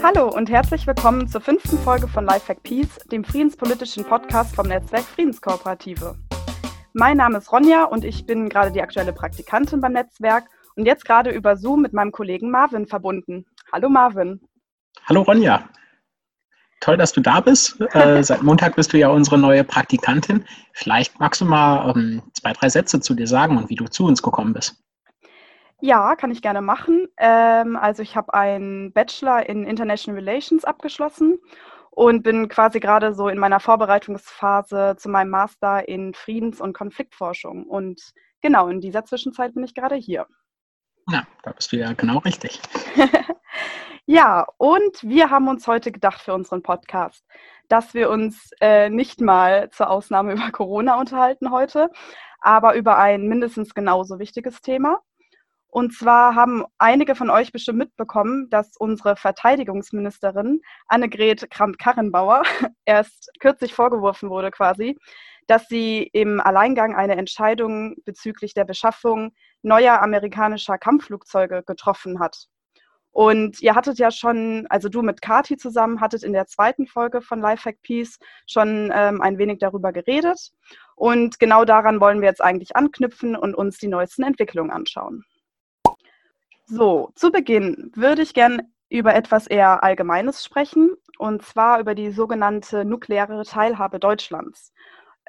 Hallo und herzlich willkommen zur fünften Folge von Lifehack Peace, dem friedenspolitischen Podcast vom Netzwerk Friedenskooperative. Mein Name ist Ronja und ich bin gerade die aktuelle Praktikantin beim Netzwerk und jetzt gerade über Zoom mit meinem Kollegen Marvin verbunden. Hallo Marvin. Hallo Ronja. Toll, dass du da bist. Äh, seit Montag bist du ja unsere neue Praktikantin. Vielleicht magst du mal ähm, zwei, drei Sätze zu dir sagen und wie du zu uns gekommen bist. Ja, kann ich gerne machen. Ähm, also ich habe einen Bachelor in International Relations abgeschlossen und bin quasi gerade so in meiner Vorbereitungsphase zu meinem Master in Friedens- und Konfliktforschung. Und genau in dieser Zwischenzeit bin ich gerade hier. Ja, da bist du ja genau richtig. ja, und wir haben uns heute gedacht für unseren Podcast, dass wir uns äh, nicht mal zur Ausnahme über Corona unterhalten heute, aber über ein mindestens genauso wichtiges Thema. Und zwar haben einige von euch bestimmt mitbekommen, dass unsere Verteidigungsministerin Annegret Kramp-Karrenbauer erst kürzlich vorgeworfen wurde quasi, dass sie im Alleingang eine Entscheidung bezüglich der Beschaffung neuer amerikanischer Kampfflugzeuge getroffen hat. Und ihr hattet ja schon, also du mit Kati zusammen, hattet in der zweiten Folge von Lifehack Peace schon ähm, ein wenig darüber geredet. Und genau daran wollen wir jetzt eigentlich anknüpfen und uns die neuesten Entwicklungen anschauen. So, zu Beginn würde ich gern über etwas eher Allgemeines sprechen, und zwar über die sogenannte nukleare Teilhabe Deutschlands.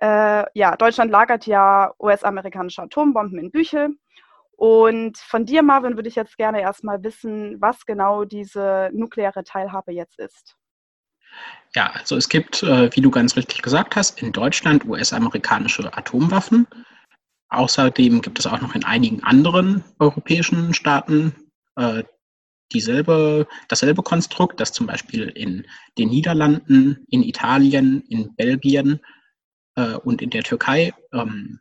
Äh, ja, Deutschland lagert ja US-amerikanische Atombomben in Büchel. Und von dir, Marvin, würde ich jetzt gerne erstmal wissen, was genau diese nukleare Teilhabe jetzt ist. Ja, also es gibt, äh, wie du ganz richtig gesagt hast, in Deutschland US-amerikanische Atomwaffen. Außerdem gibt es auch noch in einigen anderen europäischen Staaten äh, dieselbe, dasselbe Konstrukt, das zum Beispiel in den Niederlanden, in Italien, in Belgien äh, und in der Türkei ähm,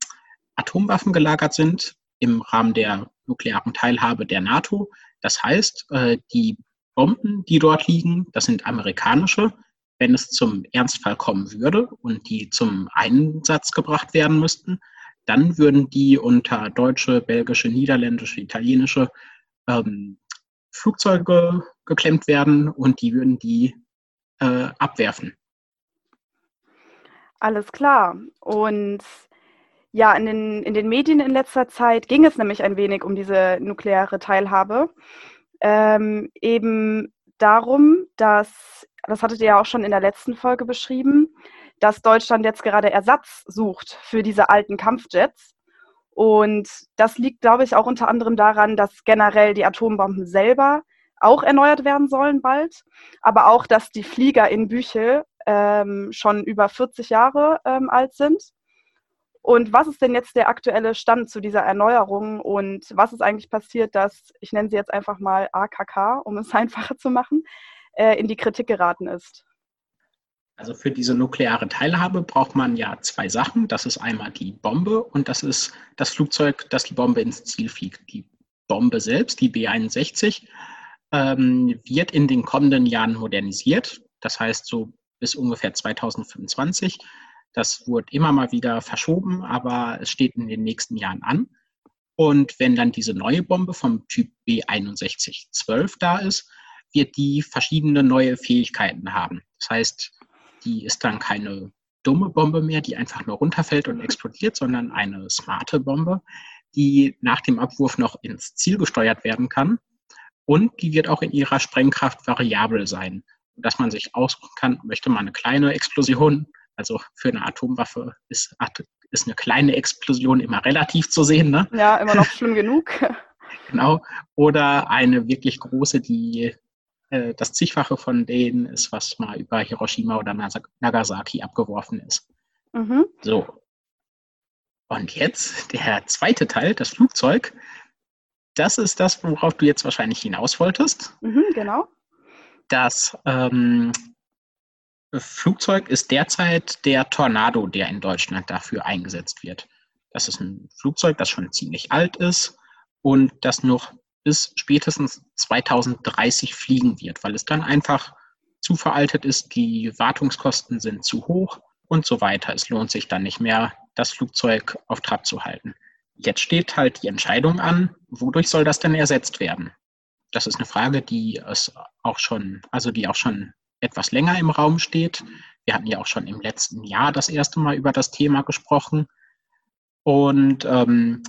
Atomwaffen gelagert sind im Rahmen der nuklearen Teilhabe der NATO. Das heißt, äh, die Bomben, die dort liegen, das sind amerikanische. Wenn es zum Ernstfall kommen würde und die zum Einsatz gebracht werden müssten, dann würden die unter deutsche, belgische, niederländische, italienische ähm, Flugzeuge geklemmt werden und die würden die äh, abwerfen. Alles klar. Und ja, in den, in den Medien in letzter Zeit ging es nämlich ein wenig um diese nukleare Teilhabe. Ähm, eben darum, dass, das hattet ihr ja auch schon in der letzten Folge beschrieben, dass Deutschland jetzt gerade Ersatz sucht für diese alten Kampfjets. Und das liegt, glaube ich, auch unter anderem daran, dass generell die Atombomben selber auch erneuert werden sollen bald, aber auch, dass die Flieger in Büchel ähm, schon über 40 Jahre ähm, alt sind. Und was ist denn jetzt der aktuelle Stand zu dieser Erneuerung und was ist eigentlich passiert, dass, ich nenne sie jetzt einfach mal AKK, um es einfacher zu machen, äh, in die Kritik geraten ist? Also für diese nukleare Teilhabe braucht man ja zwei Sachen. Das ist einmal die Bombe und das ist das Flugzeug, das die Bombe ins Ziel fliegt. Die Bombe selbst, die B-61, ähm, wird in den kommenden Jahren modernisiert. Das heißt so bis ungefähr 2025. Das wird immer mal wieder verschoben, aber es steht in den nächsten Jahren an. Und wenn dann diese neue Bombe vom Typ B6112 da ist, wird die verschiedene neue Fähigkeiten haben. Das heißt, die ist dann keine dumme Bombe mehr, die einfach nur runterfällt und explodiert, sondern eine smarte Bombe, die nach dem Abwurf noch ins Ziel gesteuert werden kann. Und die wird auch in ihrer Sprengkraft variabel sein, dass man sich aussuchen kann, möchte man eine kleine Explosion, also für eine Atomwaffe ist, ist eine kleine Explosion immer relativ zu sehen. Ne? Ja, immer noch schlimm genug. genau. Oder eine wirklich große, die äh, das zigfache von denen ist, was mal über Hiroshima oder Nagasaki abgeworfen ist. Mhm. So. Und jetzt der zweite Teil, das Flugzeug. Das ist das, worauf du jetzt wahrscheinlich hinaus wolltest. Mhm, genau. Das ähm, Flugzeug ist derzeit der Tornado, der in Deutschland dafür eingesetzt wird. Das ist ein Flugzeug, das schon ziemlich alt ist und das noch bis spätestens 2030 fliegen wird, weil es dann einfach zu veraltet ist, die Wartungskosten sind zu hoch und so weiter. Es lohnt sich dann nicht mehr, das Flugzeug auf Trab zu halten. Jetzt steht halt die Entscheidung an, wodurch soll das denn ersetzt werden? Das ist eine Frage, die es auch schon, also die auch schon etwas länger im Raum steht. Wir hatten ja auch schon im letzten Jahr das erste Mal über das Thema gesprochen. Und ähm,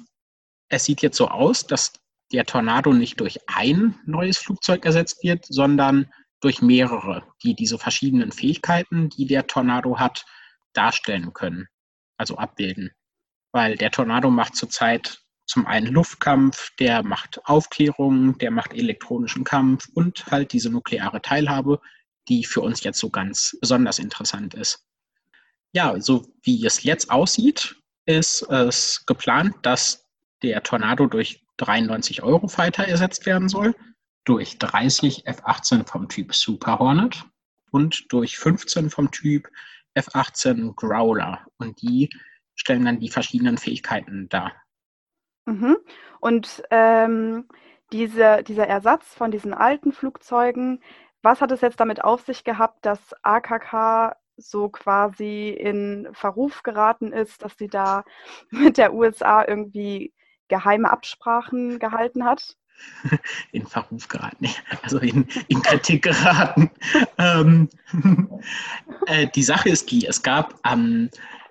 es sieht jetzt so aus, dass der Tornado nicht durch ein neues Flugzeug ersetzt wird, sondern durch mehrere, die diese verschiedenen Fähigkeiten, die der Tornado hat, darstellen können, also abbilden. Weil der Tornado macht zurzeit zum einen Luftkampf, der macht Aufklärung, der macht elektronischen Kampf und halt diese nukleare Teilhabe, die für uns jetzt so ganz besonders interessant ist. Ja, so wie es jetzt aussieht, ist es geplant, dass der Tornado durch 93 Eurofighter ersetzt werden soll, durch 30 F-18 vom Typ Super Hornet und durch 15 vom Typ F-18 Growler. Und die stellen dann die verschiedenen Fähigkeiten dar. Mhm. Und ähm, diese, dieser Ersatz von diesen alten Flugzeugen, was hat es jetzt damit auf sich gehabt, dass AKK so quasi in Verruf geraten ist, dass sie da mit der USA irgendwie geheime Absprachen gehalten hat? In Verruf geraten, also in, in Kritik geraten. ähm, äh, die Sache ist die, es gab am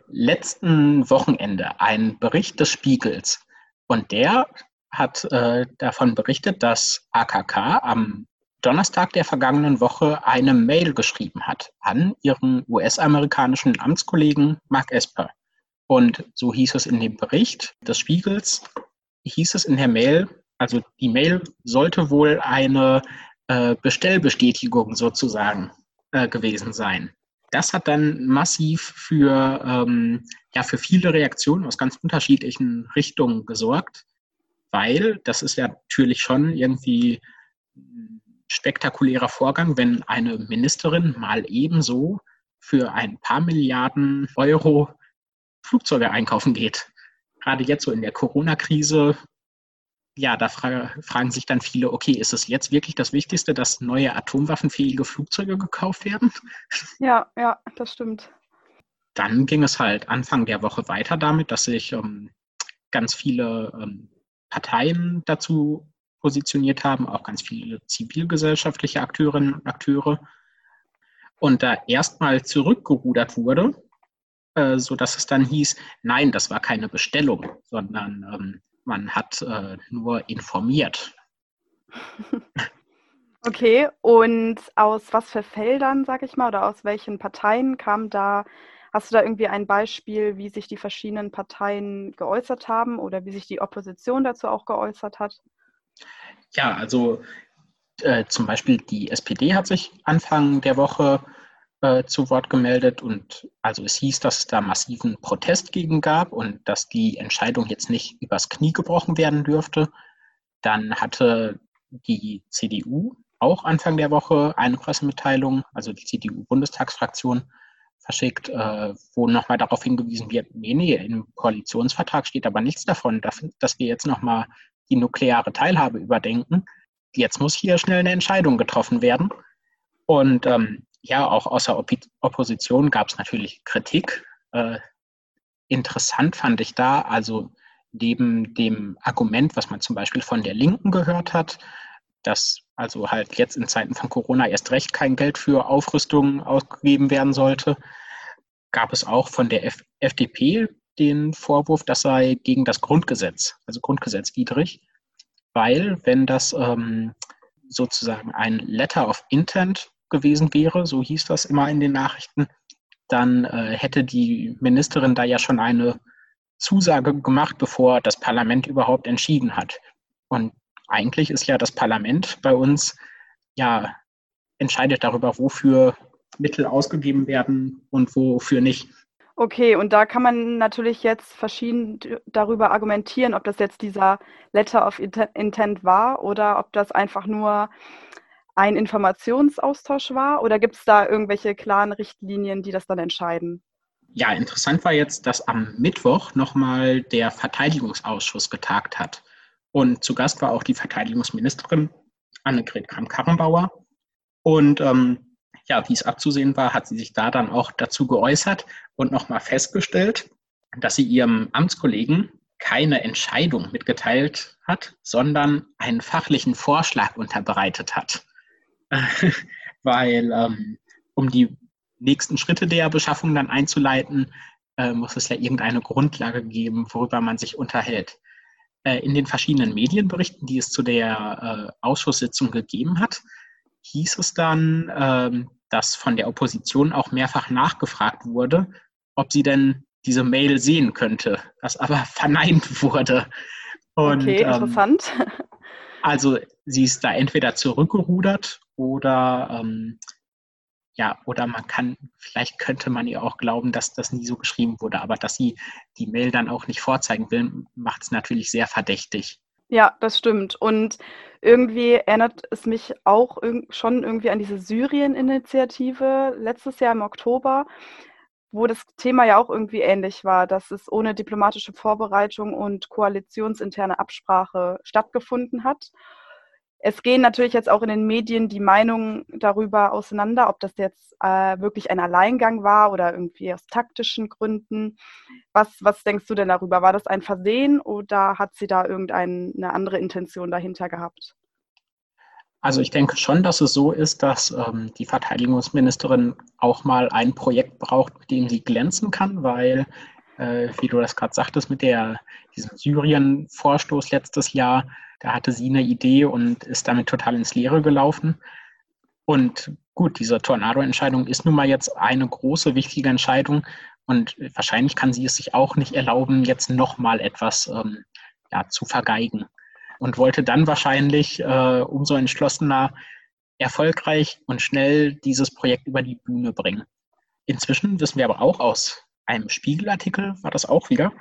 letzten Wochenende einen Bericht des Spiegels und der hat äh, davon berichtet, dass AKK am Donnerstag der vergangenen Woche eine Mail geschrieben hat an ihren US-amerikanischen Amtskollegen Mark Esper. Und so hieß es in dem Bericht des Spiegels, hieß es in der Mail, also die Mail sollte wohl eine äh, Bestellbestätigung sozusagen äh, gewesen sein. Das hat dann massiv für, ähm, ja, für viele Reaktionen aus ganz unterschiedlichen Richtungen gesorgt, weil das ist ja natürlich schon irgendwie spektakulärer Vorgang, wenn eine Ministerin mal ebenso für ein paar Milliarden Euro Flugzeuge einkaufen geht gerade jetzt so in der Corona-Krise, ja, da fra fragen sich dann viele, okay, ist es jetzt wirklich das Wichtigste, dass neue atomwaffenfähige Flugzeuge gekauft werden? Ja, ja, das stimmt. Dann ging es halt Anfang der Woche weiter damit, dass sich ähm, ganz viele ähm, Parteien dazu positioniert haben, auch ganz viele zivilgesellschaftliche Akteurinnen und Akteure. Und da erstmal zurückgerudert wurde, äh, so dass es dann hieß, nein, das war keine Bestellung, sondern ähm, man hat äh, nur informiert. Okay, und aus was für Feldern, sag ich mal, oder aus welchen Parteien kam da, hast du da irgendwie ein Beispiel, wie sich die verschiedenen Parteien geäußert haben oder wie sich die Opposition dazu auch geäußert hat? Ja, also äh, zum Beispiel die SPD hat sich Anfang der Woche äh, zu Wort gemeldet und also es hieß, dass es da massiven Protest gegen gab und dass die Entscheidung jetzt nicht übers Knie gebrochen werden dürfte. Dann hatte die CDU auch Anfang der Woche eine Pressemitteilung, also die CDU-Bundestagsfraktion, verschickt, äh, wo nochmal darauf hingewiesen wird, nee, nee, im Koalitionsvertrag steht aber nichts davon, dass, wir jetzt nochmal die nukleare Teilhabe überdenken. Jetzt muss hier schnell eine Entscheidung getroffen werden. Und ähm, ja, auch außer Op Opposition gab es natürlich Kritik. Äh, interessant fand ich da, also neben dem Argument, was man zum Beispiel von der Linken gehört hat, dass also halt jetzt in Zeiten von Corona erst recht kein Geld für Aufrüstung ausgegeben werden sollte, gab es auch von der F FDP den Vorwurf, das sei gegen das Grundgesetz, also grundgesetzwidrig, weil wenn das ähm, sozusagen ein Letter of Intent gewesen wäre, so hieß das immer in den Nachrichten, dann äh, hätte die Ministerin da ja schon eine Zusage gemacht, bevor das Parlament überhaupt entschieden hat. Und eigentlich ist ja das Parlament bei uns ja entscheidet darüber, wofür Mittel ausgegeben werden und wofür nicht. Okay, und da kann man natürlich jetzt verschieden darüber argumentieren, ob das jetzt dieser Letter of Intent war oder ob das einfach nur ein Informationsaustausch war oder gibt es da irgendwelche klaren Richtlinien, die das dann entscheiden? Ja, interessant war jetzt, dass am Mittwoch nochmal der Verteidigungsausschuss getagt hat. Und zu Gast war auch die Verteidigungsministerin Annegret Kramp-Karrenbauer. Und ähm, ja, wie es abzusehen war, hat sie sich da dann auch dazu geäußert und nochmal festgestellt, dass sie ihrem Amtskollegen keine Entscheidung mitgeteilt hat, sondern einen fachlichen Vorschlag unterbreitet hat. Weil ähm, um die nächsten Schritte der Beschaffung dann einzuleiten, äh, muss es ja irgendeine Grundlage geben, worüber man sich unterhält. Äh, in den verschiedenen Medienberichten, die es zu der äh, Ausschusssitzung gegeben hat, hieß es dann, ähm, dass von der Opposition auch mehrfach nachgefragt wurde, ob sie denn diese Mail sehen könnte, was aber verneint wurde. Und, okay, ähm, interessant. Ähm, also sie ist da entweder zurückgerudert oder ähm, ja, oder man kann, vielleicht könnte man ihr auch glauben, dass das nie so geschrieben wurde, aber dass sie die Mail dann auch nicht vorzeigen will, macht es natürlich sehr verdächtig. Ja, das stimmt. Und irgendwie erinnert es mich auch schon irgendwie an diese Syrien-Initiative letztes Jahr im Oktober, wo das Thema ja auch irgendwie ähnlich war, dass es ohne diplomatische Vorbereitung und koalitionsinterne Absprache stattgefunden hat es gehen natürlich jetzt auch in den Medien die Meinungen darüber auseinander, ob das jetzt äh, wirklich ein Alleingang war oder irgendwie aus taktischen Gründen. Was, was denkst du denn darüber? War das ein Versehen oder hat sie da irgendeine andere Intention dahinter gehabt? Also ich denke schon, dass es so ist, dass ähm, die Verteidigungsministerin auch mal ein Projekt braucht, mit dem sie glänzen kann, weil, äh, wie du das gerade sagtest, mit der, diesem Syrien-Vorstoß letztes Jahr, da hatte sie eine Idee und ist damit total ins Leere gelaufen. Und gut, diese Tornado-Entscheidung ist nun mal jetzt eine große, wichtige Entscheidung. Und wahrscheinlich kann sie es sich auch nicht erlauben, jetzt nochmal etwas ähm, ja, zu vergeigen. Und wollte dann wahrscheinlich äh, umso entschlossener erfolgreich und schnell dieses Projekt über die Bühne bringen. Inzwischen wissen wir aber auch aus einem Spiegelartikel, war das auch wieder,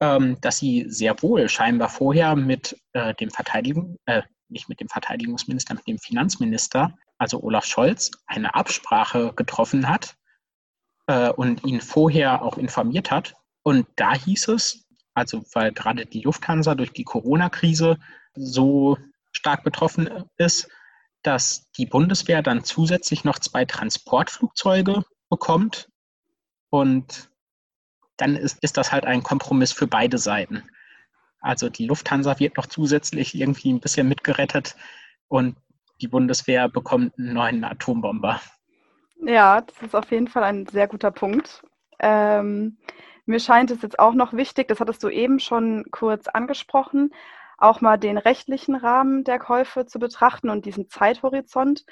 ähm, dass sie sehr wohl scheinbar vorher mit äh, dem Verteidigung, äh, nicht mit dem Verteidigungsminister, mit dem Finanzminister, also Olaf Scholz, eine Absprache getroffen hat äh, und ihn vorher auch informiert hat. Und da hieß es, also weil gerade die Lufthansa durch die Corona-Krise so stark betroffen ist, dass die Bundeswehr dann zusätzlich noch zwei Transportflugzeuge bekommt und dann ist, ist das halt ein Kompromiss für beide Seiten. Also die Lufthansa wird noch zusätzlich irgendwie ein bisschen mitgerettet und die Bundeswehr bekommt einen neuen Atombomber. Ja, das ist auf jeden Fall ein sehr guter Punkt. Ähm, mir scheint es jetzt auch noch wichtig, das hattest du eben schon kurz angesprochen, auch mal den rechtlichen Rahmen der Käufe zu betrachten und diesen Zeithorizont.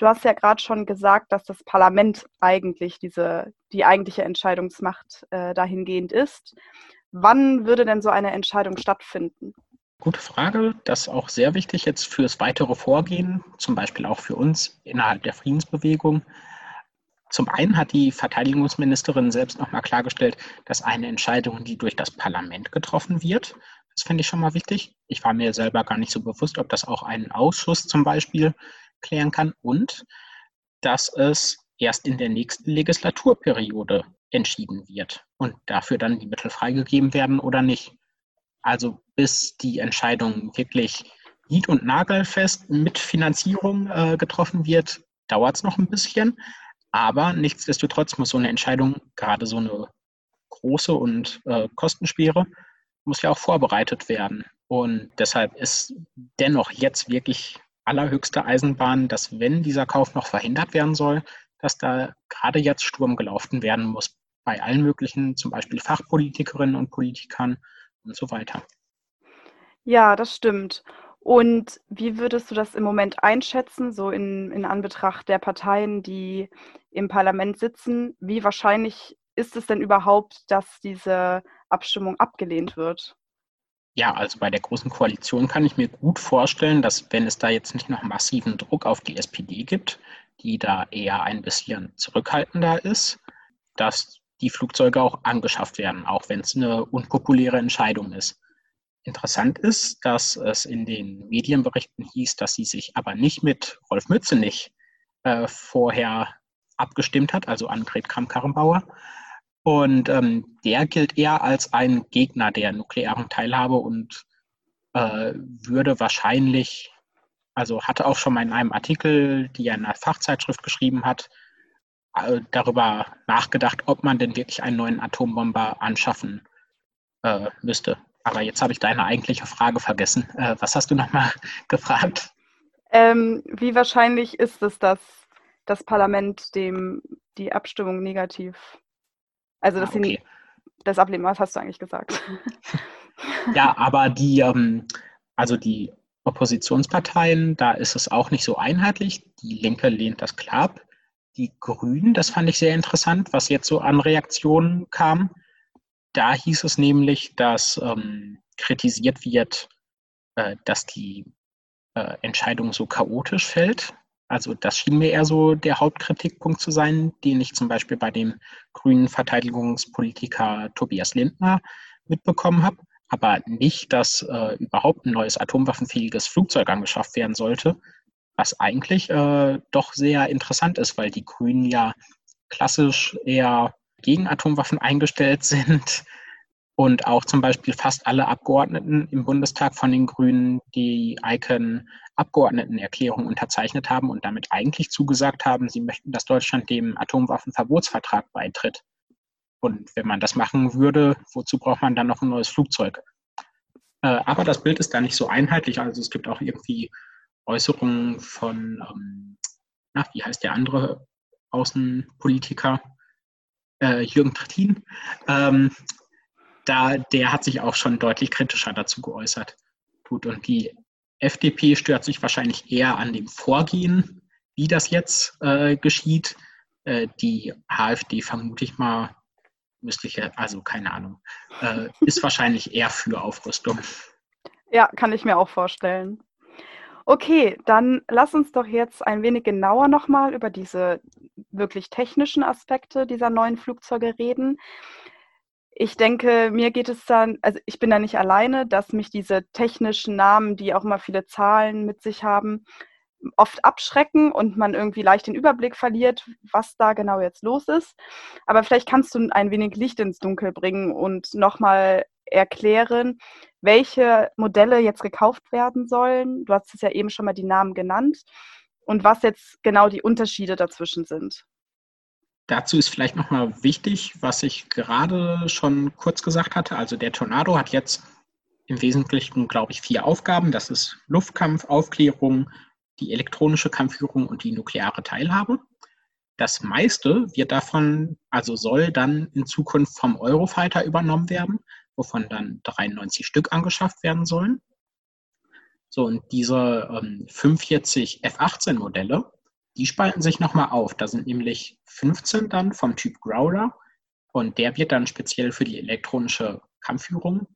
Du hast ja gerade schon gesagt, dass das Parlament eigentlich diese, die eigentliche Entscheidungsmacht äh, dahingehend ist. Wann würde denn so eine Entscheidung stattfinden? Gute Frage. Das ist auch sehr wichtig jetzt fürs weitere Vorgehen, zum Beispiel auch für uns innerhalb der Friedensbewegung. Zum einen hat die Verteidigungsministerin selbst nochmal klargestellt, dass eine Entscheidung, die durch das Parlament getroffen wird, das finde ich schon mal wichtig. Ich war mir selber gar nicht so bewusst, ob das auch einen Ausschuss zum Beispiel klären kann und dass es erst in der nächsten Legislaturperiode entschieden wird und dafür dann die Mittel freigegeben werden oder nicht. Also bis die Entscheidung wirklich nied- und nagelfest mit Finanzierung äh, getroffen wird, dauert es noch ein bisschen. Aber nichtsdestotrotz muss so eine Entscheidung, gerade so eine große und äh, kostenschwere, muss ja auch vorbereitet werden. Und deshalb ist dennoch jetzt wirklich allerhöchste Eisenbahn, dass wenn dieser Kauf noch verhindert werden soll, dass da gerade jetzt Sturm gelaufen werden muss bei allen möglichen, zum Beispiel Fachpolitikerinnen und Politikern und so weiter. Ja, das stimmt. Und wie würdest du das im Moment einschätzen, so in, in Anbetracht der Parteien, die im Parlament sitzen? Wie wahrscheinlich ist es denn überhaupt, dass diese Abstimmung abgelehnt wird? Ja, also bei der Großen Koalition kann ich mir gut vorstellen, dass wenn es da jetzt nicht noch massiven Druck auf die SPD gibt, die da eher ein bisschen zurückhaltender ist, dass die Flugzeuge auch angeschafft werden, auch wenn es eine unpopuläre Entscheidung ist. Interessant ist, dass es in den Medienberichten hieß, dass sie sich aber nicht mit Rolf Mützenich äh, vorher abgestimmt hat, also Annegret Kramp-Karrenbauer, und ähm, der gilt eher als ein Gegner der nuklearen Teilhabe und äh, würde wahrscheinlich, also hatte auch schon mal in einem Artikel, die er in einer Fachzeitschrift geschrieben hat, äh, darüber nachgedacht, ob man denn wirklich einen neuen Atombomber anschaffen äh, müsste. Aber jetzt habe ich deine eigentliche Frage vergessen. Äh, was hast du nochmal gefragt? Ähm, wie wahrscheinlich ist es, dass das Parlament dem die Abstimmung negativ, also dass ah, okay. sie das ablehnen? Was hast du eigentlich gesagt? ja, aber die, ähm, also die Oppositionsparteien, da ist es auch nicht so einheitlich. Die Linke lehnt das klar ab. Die Grünen, das fand ich sehr interessant, was jetzt so an Reaktionen kam. Da hieß es nämlich, dass ähm, kritisiert wird, äh, dass die äh, Entscheidung so chaotisch fällt. Also das schien mir eher so der Hauptkritikpunkt zu sein, den ich zum Beispiel bei dem grünen Verteidigungspolitiker Tobias Lindner mitbekommen habe. Aber nicht, dass äh, überhaupt ein neues atomwaffenfähiges Flugzeug angeschafft werden sollte, was eigentlich äh, doch sehr interessant ist, weil die Grünen ja klassisch eher gegen Atomwaffen eingestellt sind und auch zum Beispiel fast alle Abgeordneten im Bundestag von den Grünen die ICAN-Abgeordnetenerklärung unterzeichnet haben und damit eigentlich zugesagt haben, sie möchten, dass Deutschland dem Atomwaffenverbotsvertrag beitritt. Und wenn man das machen würde, wozu braucht man dann noch ein neues Flugzeug? Äh, aber das Bild ist da nicht so einheitlich. Also es gibt auch irgendwie Äußerungen von, ähm, na, wie heißt der andere Außenpolitiker? Äh, Jürgen Trittin. Ähm, da, der hat sich auch schon deutlich kritischer dazu geäußert. Gut, und die FDP stört sich wahrscheinlich eher an dem Vorgehen, wie das jetzt äh, geschieht. Äh, die AfD vermute ich mal müsste ich ja, also keine Ahnung, äh, ist wahrscheinlich eher für Aufrüstung. Ja, kann ich mir auch vorstellen. Okay, dann lass uns doch jetzt ein wenig genauer nochmal über diese wirklich technischen Aspekte dieser neuen Flugzeuge reden. Ich denke, mir geht es dann, also ich bin da nicht alleine, dass mich diese technischen Namen, die auch immer viele Zahlen mit sich haben, oft abschrecken und man irgendwie leicht den Überblick verliert, was da genau jetzt los ist. Aber vielleicht kannst du ein wenig Licht ins Dunkel bringen und nochmal erklären, welche Modelle jetzt gekauft werden sollen. Du hast es ja eben schon mal die Namen genannt und was jetzt genau die Unterschiede dazwischen sind. Dazu ist vielleicht nochmal wichtig, was ich gerade schon kurz gesagt hatte. Also der Tornado hat jetzt im Wesentlichen, glaube ich, vier Aufgaben. Das ist Luftkampf, Aufklärung, die elektronische Kampfführung und die nukleare Teilhabe. Das meiste wird davon, also soll dann in Zukunft vom Eurofighter übernommen werden, wovon dann 93 Stück angeschafft werden sollen. So, und diese ähm, 45 F-18-Modelle, die spalten sich nochmal auf. Da sind nämlich 15 dann vom Typ Growler und der wird dann speziell für die elektronische Kampfführung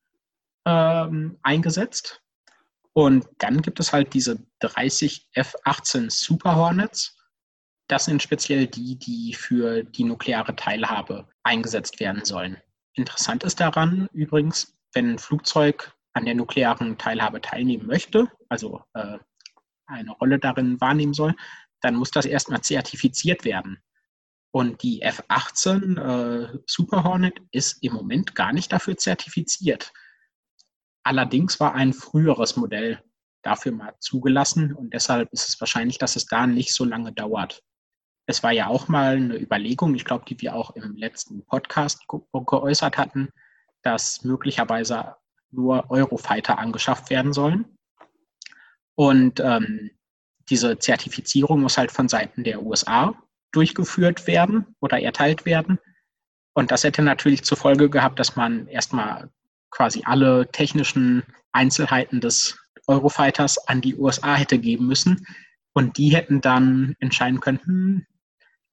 ähm, eingesetzt. Und dann gibt es halt diese 30 F-18 Super Hornets. Das sind speziell die, die für die nukleare Teilhabe eingesetzt werden sollen. Interessant ist daran übrigens, wenn ein Flugzeug an der nuklearen Teilhabe teilnehmen möchte, also äh, eine Rolle darin wahrnehmen soll, dann muss das erstmal zertifiziert werden. Und die F-18 äh, Super Hornet ist im Moment gar nicht dafür zertifiziert. Allerdings war ein früheres Modell dafür mal zugelassen und deshalb ist es wahrscheinlich, dass es da nicht so lange dauert. Es war ja auch mal eine Überlegung, ich glaube, die wir auch im letzten Podcast ge geäußert hatten, dass möglicherweise nur Eurofighter angeschafft werden sollen. Und ähm, diese Zertifizierung muss halt von Seiten der USA durchgeführt werden oder erteilt werden. Und das hätte natürlich zur Folge gehabt, dass man erstmal quasi alle technischen Einzelheiten des Eurofighters an die USA hätte geben müssen. Und die hätten dann entscheiden können, hm,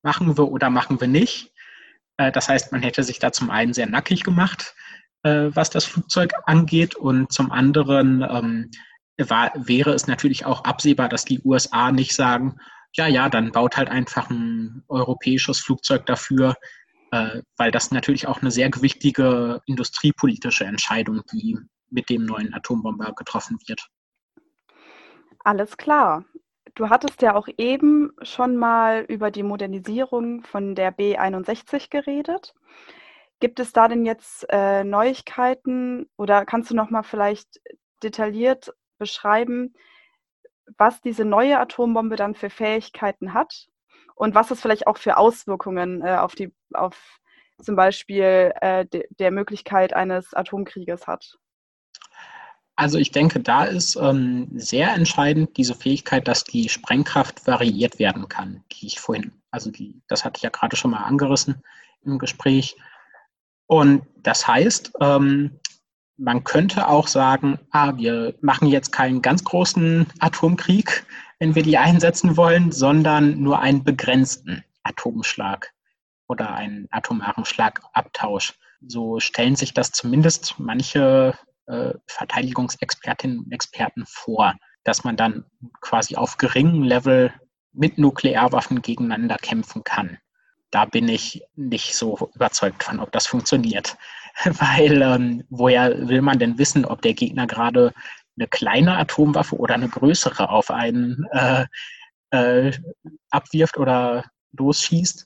machen wir oder machen wir nicht. Äh, das heißt, man hätte sich da zum einen sehr nackig gemacht, äh, was das Flugzeug angeht, und zum anderen ähm, war, wäre es natürlich auch absehbar, dass die USA nicht sagen, ja, ja, dann baut halt einfach ein europäisches Flugzeug dafür, äh, weil das natürlich auch eine sehr gewichtige industriepolitische Entscheidung, die mit dem neuen Atombomber getroffen wird. Alles klar. Du hattest ja auch eben schon mal über die Modernisierung von der B61 geredet. Gibt es da denn jetzt äh, Neuigkeiten oder kannst du noch mal vielleicht detailliert beschreiben, was diese neue Atombombe dann für Fähigkeiten hat und was es vielleicht auch für Auswirkungen äh, auf die, auf zum Beispiel äh, de, der Möglichkeit eines Atomkrieges hat. Also ich denke, da ist ähm, sehr entscheidend diese Fähigkeit, dass die Sprengkraft variiert werden kann, die ich vorhin, also die, das hatte ich ja gerade schon mal angerissen im Gespräch. Und das heißt, ähm, man könnte auch sagen, ah, wir machen jetzt keinen ganz großen Atomkrieg, wenn wir die einsetzen wollen, sondern nur einen begrenzten Atomschlag oder einen atomaren Schlagabtausch. So stellen sich das zumindest manche äh, Verteidigungsexpertinnen und Experten vor, dass man dann quasi auf geringem Level mit Nuklearwaffen gegeneinander kämpfen kann. Da bin ich nicht so überzeugt von, ob das funktioniert. Weil ähm, woher will man denn wissen, ob der Gegner gerade eine kleine Atomwaffe oder eine größere auf einen äh, äh, abwirft oder losschießt?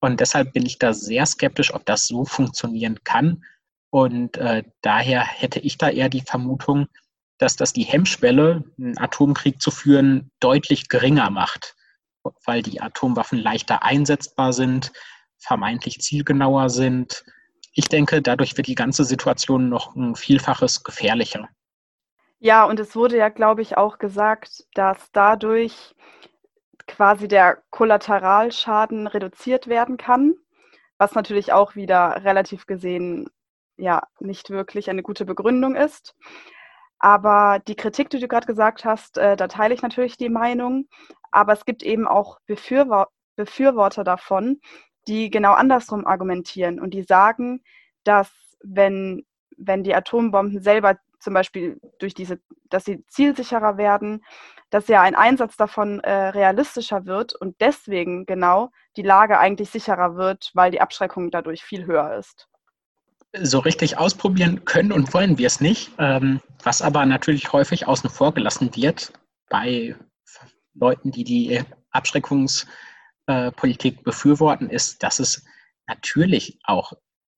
Und deshalb bin ich da sehr skeptisch, ob das so funktionieren kann. Und äh, daher hätte ich da eher die Vermutung, dass das die Hemmschwelle, einen Atomkrieg zu führen, deutlich geringer macht, weil die Atomwaffen leichter einsetzbar sind, vermeintlich zielgenauer sind. Ich denke, dadurch wird die ganze Situation noch ein Vielfaches gefährlicher. Ja, und es wurde ja, glaube ich, auch gesagt, dass dadurch quasi der Kollateralschaden reduziert werden kann, was natürlich auch wieder relativ gesehen ja nicht wirklich eine gute Begründung ist. Aber die Kritik, die du gerade gesagt hast, äh, da teile ich natürlich die Meinung. Aber es gibt eben auch Befürwor Befürworter davon, die genau andersrum argumentieren und die sagen, dass wenn, wenn die Atombomben selber zum Beispiel durch diese, dass sie zielsicherer werden, dass ja ein Einsatz davon äh, realistischer wird und deswegen genau die Lage eigentlich sicherer wird, weil die Abschreckung dadurch viel höher ist so richtig ausprobieren können und wollen wir es nicht. Ähm, was aber natürlich häufig außen vor gelassen wird bei Leuten, die die Abschreckungspolitik befürworten, ist, dass es natürlich auch,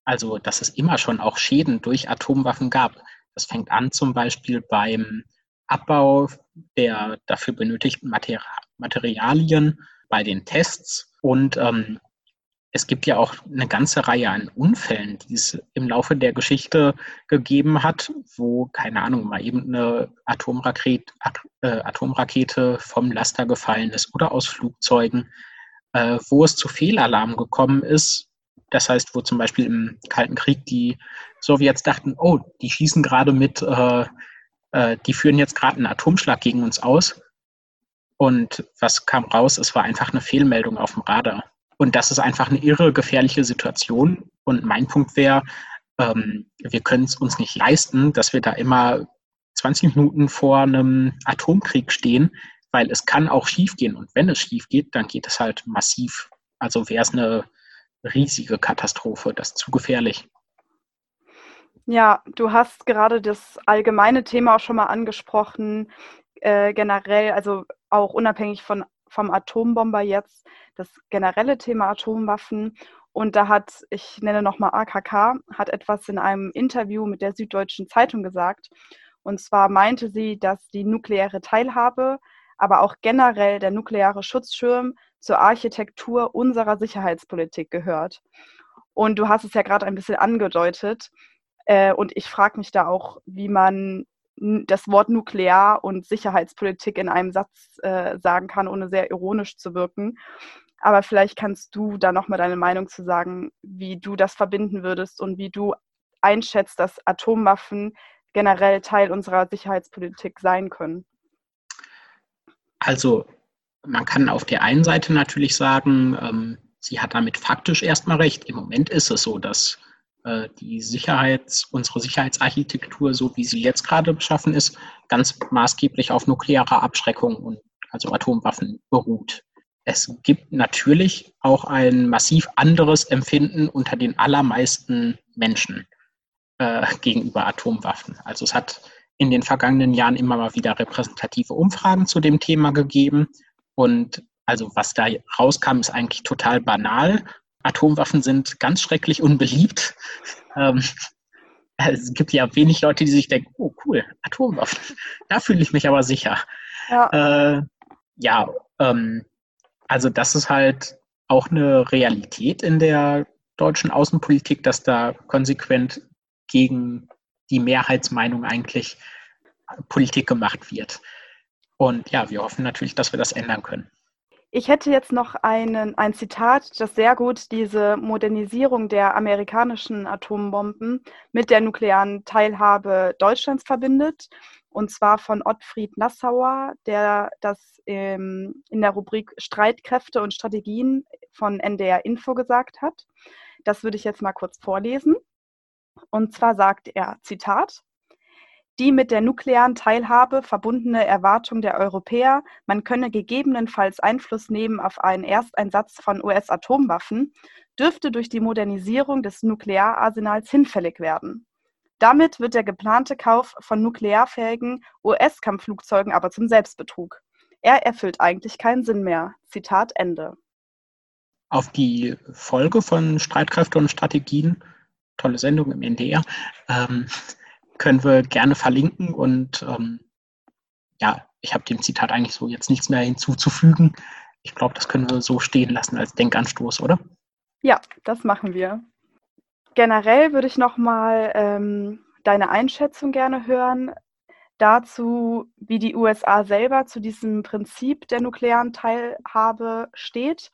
also dass es immer schon auch Schäden durch Atomwaffen gab. Das fängt an zum Beispiel beim Abbau der dafür benötigten Materialien, bei den Tests und ähm, es gibt ja auch eine ganze Reihe an Unfällen, die es im Laufe der Geschichte gegeben hat, wo, keine Ahnung, mal eben eine Atomrakete, äh, Atomrakete vom Laster gefallen ist oder aus Flugzeugen, äh, wo es zu Fehlalarm gekommen ist. Das heißt, wo zum Beispiel im Kalten Krieg die Sowjets dachten, oh, die schießen gerade mit, äh, äh die führen jetzt gerade einen Atomschlag gegen uns aus. Und was kam raus? Es war einfach eine Fehlmeldung auf dem Radar. Und das ist einfach eine irre gefährliche Situation. Und mein Punkt wäre, ähm, wir können es uns nicht leisten, dass wir da immer 20 Minuten vor einem Atomkrieg stehen, weil es kann auch schiefgehen. Und wenn es schief geht, dann geht es halt massiv. Also wäre es eine riesige Katastrophe. Das ist zu gefährlich. Ja, du hast gerade das allgemeine Thema auch schon mal angesprochen, äh, generell, also auch unabhängig von, vom Atombomber jetzt, das generelle Thema Atomwaffen. Und da hat, ich nenne nochmal AKK, hat etwas in einem Interview mit der Süddeutschen Zeitung gesagt. Und zwar meinte sie, dass die nukleare Teilhabe, aber auch generell der nukleare Schutzschirm zur Architektur unserer Sicherheitspolitik gehört. Und du hast es ja gerade ein bisschen angedeutet. Äh, und ich frage mich da auch, wie man das Wort Nuklear und Sicherheitspolitik in einem Satz äh, sagen kann, ohne sehr ironisch zu wirken. Aber vielleicht kannst du da nochmal deine Meinung zu sagen, wie du das verbinden würdest und wie du einschätzt, dass Atomwaffen generell Teil unserer Sicherheitspolitik sein können. Also man kann auf der einen Seite natürlich sagen, ähm, sie hat damit faktisch erstmal recht. Im Moment ist es so, dass äh, die Sicherheits, unsere Sicherheitsarchitektur, so wie sie jetzt gerade beschaffen ist, ganz maßgeblich auf nuklearer Abschreckung und also Atomwaffen beruht. Es gibt natürlich auch ein massiv anderes Empfinden unter den allermeisten Menschen äh, gegenüber Atomwaffen. Also es hat in den vergangenen Jahren immer mal wieder repräsentative Umfragen zu dem Thema gegeben. Und also was da rauskam, ist eigentlich total banal. Atomwaffen sind ganz schrecklich unbeliebt. Ähm, es gibt ja wenig Leute, die sich denken, oh cool, Atomwaffen, da fühle ich mich aber sicher. Ja, äh, ja ähm, also das ist halt auch eine Realität in der deutschen Außenpolitik, dass da konsequent gegen die Mehrheitsmeinung eigentlich Politik gemacht wird. Und ja, wir hoffen natürlich, dass wir das ändern können. Ich hätte jetzt noch einen, ein Zitat, das sehr gut diese Modernisierung der amerikanischen Atombomben mit der nuklearen Teilhabe Deutschlands verbindet. Und zwar von Ottfried Nassauer, der das ähm, in der Rubrik Streitkräfte und Strategien von NDR Info gesagt hat. Das würde ich jetzt mal kurz vorlesen. Und zwar sagt er, Zitat, die mit der nuklearen Teilhabe verbundene Erwartung der Europäer, man könne gegebenenfalls Einfluss nehmen auf einen Ersteinsatz von US-Atomwaffen, dürfte durch die Modernisierung des Nukleararsenals hinfällig werden. Damit wird der geplante Kauf von nuklearfähigen US-Kampfflugzeugen aber zum Selbstbetrug. Er erfüllt eigentlich keinen Sinn mehr. Zitat Ende. Auf die Folge von Streitkräfte und Strategien, tolle Sendung im NDR, ähm, können wir gerne verlinken. Und ähm, ja, ich habe dem Zitat eigentlich so jetzt nichts mehr hinzuzufügen. Ich glaube, das können wir so stehen lassen als Denkanstoß, oder? Ja, das machen wir. Generell würde ich nochmal ähm, deine Einschätzung gerne hören dazu, wie die USA selber zu diesem Prinzip der nuklearen Teilhabe steht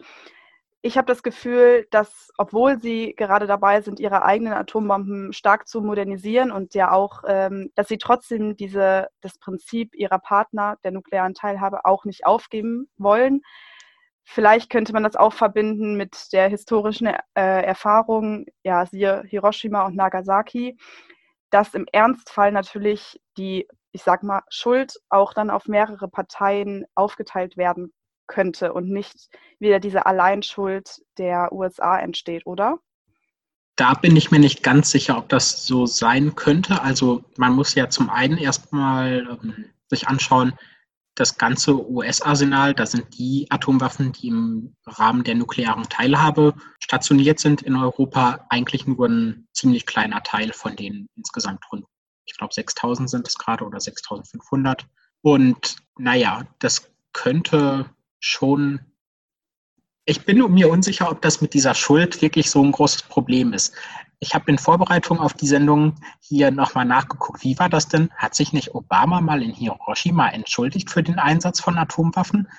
ich habe das Gefühl, dass, obwohl sie gerade dabei sind, ihre eigenen Atombomben stark zu modernisieren und ja auch, ähm, dass sie trotzdem diese, das Prinzip ihrer Partner der nuklearen Teilhabe auch nicht aufgeben wollen. Vielleicht könnte man das auch verbinden mit der historischen äh, Erfahrung, ja, siehe Hiroshima und Nagasaki, dass im Ernstfall natürlich die, ich sag mal, Schuld auch dann auf mehrere Parteien aufgeteilt werden könnte und nicht wieder diese Alleinschuld der USA entsteht, oder? Da bin ich mir nicht ganz sicher, ob das so sein könnte. Also man muss ja zum einen erstmal ähm, sich anschauen, das ganze US-Arsenal, da sind die Atomwaffen, die im Rahmen der nuklearen Teilhabe stationiert sind in Europa, eigentlich nur ein ziemlich kleiner Teil von den insgesamt rund, ich glaube 6000 sind es gerade oder 6500. Und naja, das könnte schon, ich bin mir unsicher, ob das mit dieser Schuld wirklich so ein großes Problem ist. Ich habe in Vorbereitung auf die Sendung hier nochmal nachgeguckt. Wie war das denn? Hat sich nicht Obama mal in Hiroshima entschuldigt für den Einsatz von Atomwaffen?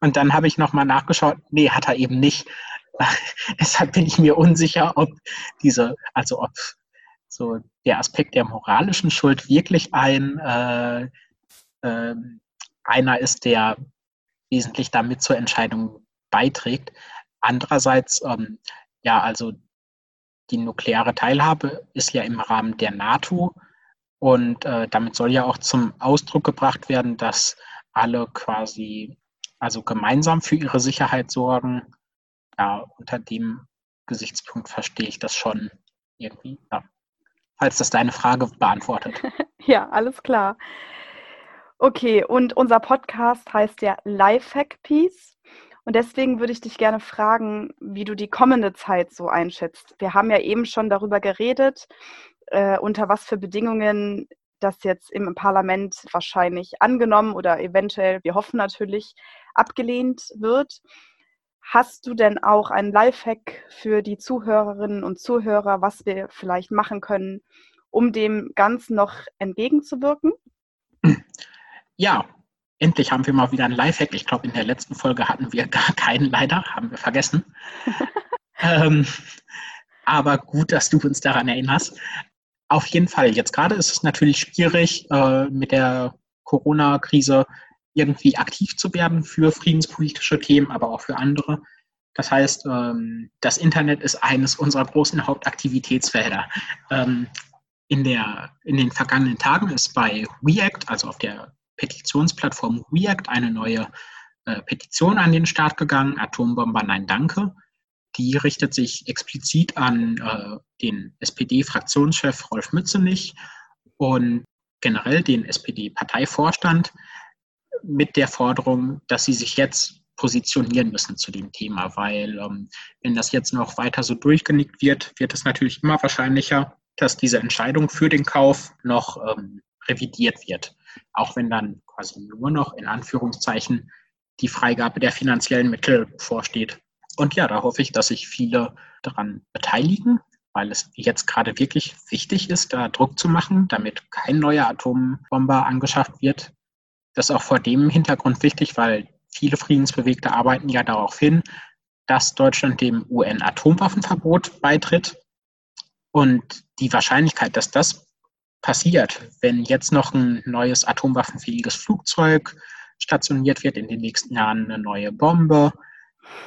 Und dann habe ich nochmal nachgeschaut. Nee, hat er eben nicht. Deshalb bin ich mir unsicher, ob diese, also ob so der Aspekt der moralischen Schuld wirklich ein äh, äh, einer ist, der wesentlich damit zur Entscheidung beiträgt. Andererseits, ähm, ja, also die nukleare Teilhabe ist ja im Rahmen der NATO und äh, damit soll ja auch zum Ausdruck gebracht werden, dass alle quasi also gemeinsam für ihre Sicherheit sorgen. Ja, unter dem Gesichtspunkt verstehe ich das schon irgendwie. Ja. Falls das deine Frage beantwortet. ja, alles klar. Okay, und unser Podcast heißt ja Lifehack Piece. Und deswegen würde ich dich gerne fragen, wie du die kommende Zeit so einschätzt. Wir haben ja eben schon darüber geredet, äh, unter was für Bedingungen das jetzt im Parlament wahrscheinlich angenommen oder eventuell, wir hoffen natürlich, abgelehnt wird. Hast du denn auch einen Lifehack für die Zuhörerinnen und Zuhörer, was wir vielleicht machen können, um dem Ganzen noch entgegenzuwirken? Ja, endlich haben wir mal wieder ein Lifehack. Ich glaube, in der letzten Folge hatten wir gar keinen leider, haben wir vergessen. ähm, aber gut, dass du uns daran erinnerst. Auf jeden Fall, jetzt gerade ist es natürlich schwierig, äh, mit der Corona-Krise irgendwie aktiv zu werden für friedenspolitische Themen, aber auch für andere. Das heißt, ähm, das Internet ist eines unserer großen Hauptaktivitätsfelder. Ähm, in, der, in den vergangenen Tagen ist bei React, also auf der Petitionsplattform React eine neue äh, Petition an den Start gegangen, Atombomber Nein Danke. Die richtet sich explizit an äh, den SPD-Fraktionschef Rolf Mützenich und generell den SPD-Parteivorstand mit der Forderung, dass sie sich jetzt positionieren müssen zu dem Thema, weil ähm, wenn das jetzt noch weiter so durchgenickt wird, wird es natürlich immer wahrscheinlicher, dass diese Entscheidung für den Kauf noch ähm, revidiert wird auch wenn dann quasi nur noch in Anführungszeichen die Freigabe der finanziellen Mittel vorsteht. Und ja, da hoffe ich, dass sich viele daran beteiligen. weil es jetzt gerade wirklich wichtig ist, da Druck zu machen, damit kein neuer Atombomber angeschafft wird. Das ist auch vor dem Hintergrund wichtig, weil viele Friedensbewegte arbeiten ja darauf hin, dass Deutschland dem UN-Atomwaffenverbot beitritt. Und die Wahrscheinlichkeit, dass das passiert, wenn jetzt noch ein neues atomwaffenfähiges Flugzeug stationiert wird, in den nächsten Jahren eine neue Bombe,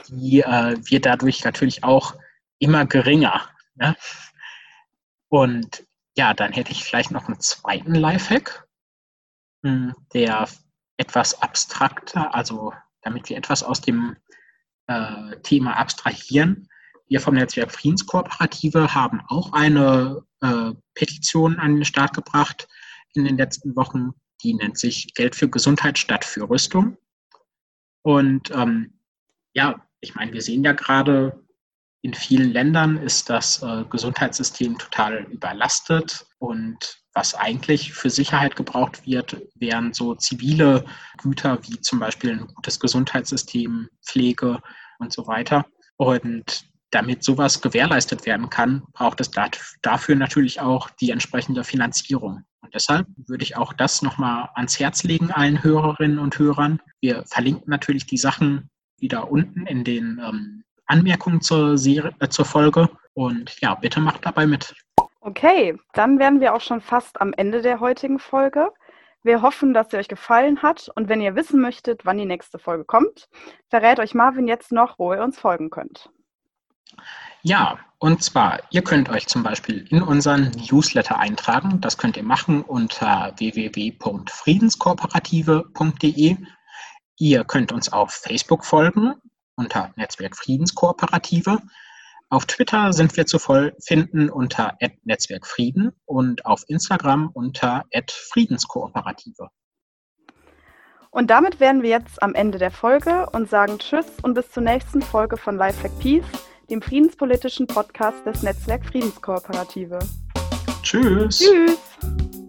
die äh, wird dadurch natürlich auch immer geringer. Ne? Und ja, dann hätte ich vielleicht noch einen zweiten Lifehack, hm, der etwas abstrakter, also damit wir etwas aus dem äh, Thema abstrahieren. Wir vom Netzwerk Friedenskooperative haben auch eine äh, Petition an den Start gebracht in den letzten Wochen. Die nennt sich Geld für Gesundheit statt für Rüstung. Und ähm, ja, ich meine, wir sehen ja gerade, in vielen Ländern ist das äh, Gesundheitssystem total überlastet und was eigentlich für Sicherheit gebraucht wird, wären so zivile Güter wie zum Beispiel ein gutes Gesundheitssystem, Pflege und so weiter. Und damit sowas gewährleistet werden kann, braucht es dafür natürlich auch die entsprechende Finanzierung. Und deshalb würde ich auch das nochmal ans Herz legen allen Hörerinnen und Hörern. Wir verlinken natürlich die Sachen wieder unten in den ähm, Anmerkungen zur, Serie, äh, zur Folge. Und ja, bitte macht dabei mit. Okay, dann wären wir auch schon fast am Ende der heutigen Folge. Wir hoffen, dass sie euch gefallen hat und wenn ihr wissen möchtet, wann die nächste Folge kommt, verrät euch Marvin jetzt noch, wo ihr uns folgen könnt. Ja, und zwar, ihr könnt euch zum Beispiel in unseren Newsletter eintragen. Das könnt ihr machen unter www.friedenskooperative.de. Ihr könnt uns auf Facebook folgen unter Netzwerk Friedenskooperative. Auf Twitter sind wir zu finden unter Netzwerkfrieden und auf Instagram unter Friedenskooperative. Und damit wären wir jetzt am Ende der Folge und sagen Tschüss und bis zur nächsten Folge von Lifehack Peace, dem friedenspolitischen Podcast des Netzwerk Friedenskooperative. Tschüss. Tschüss.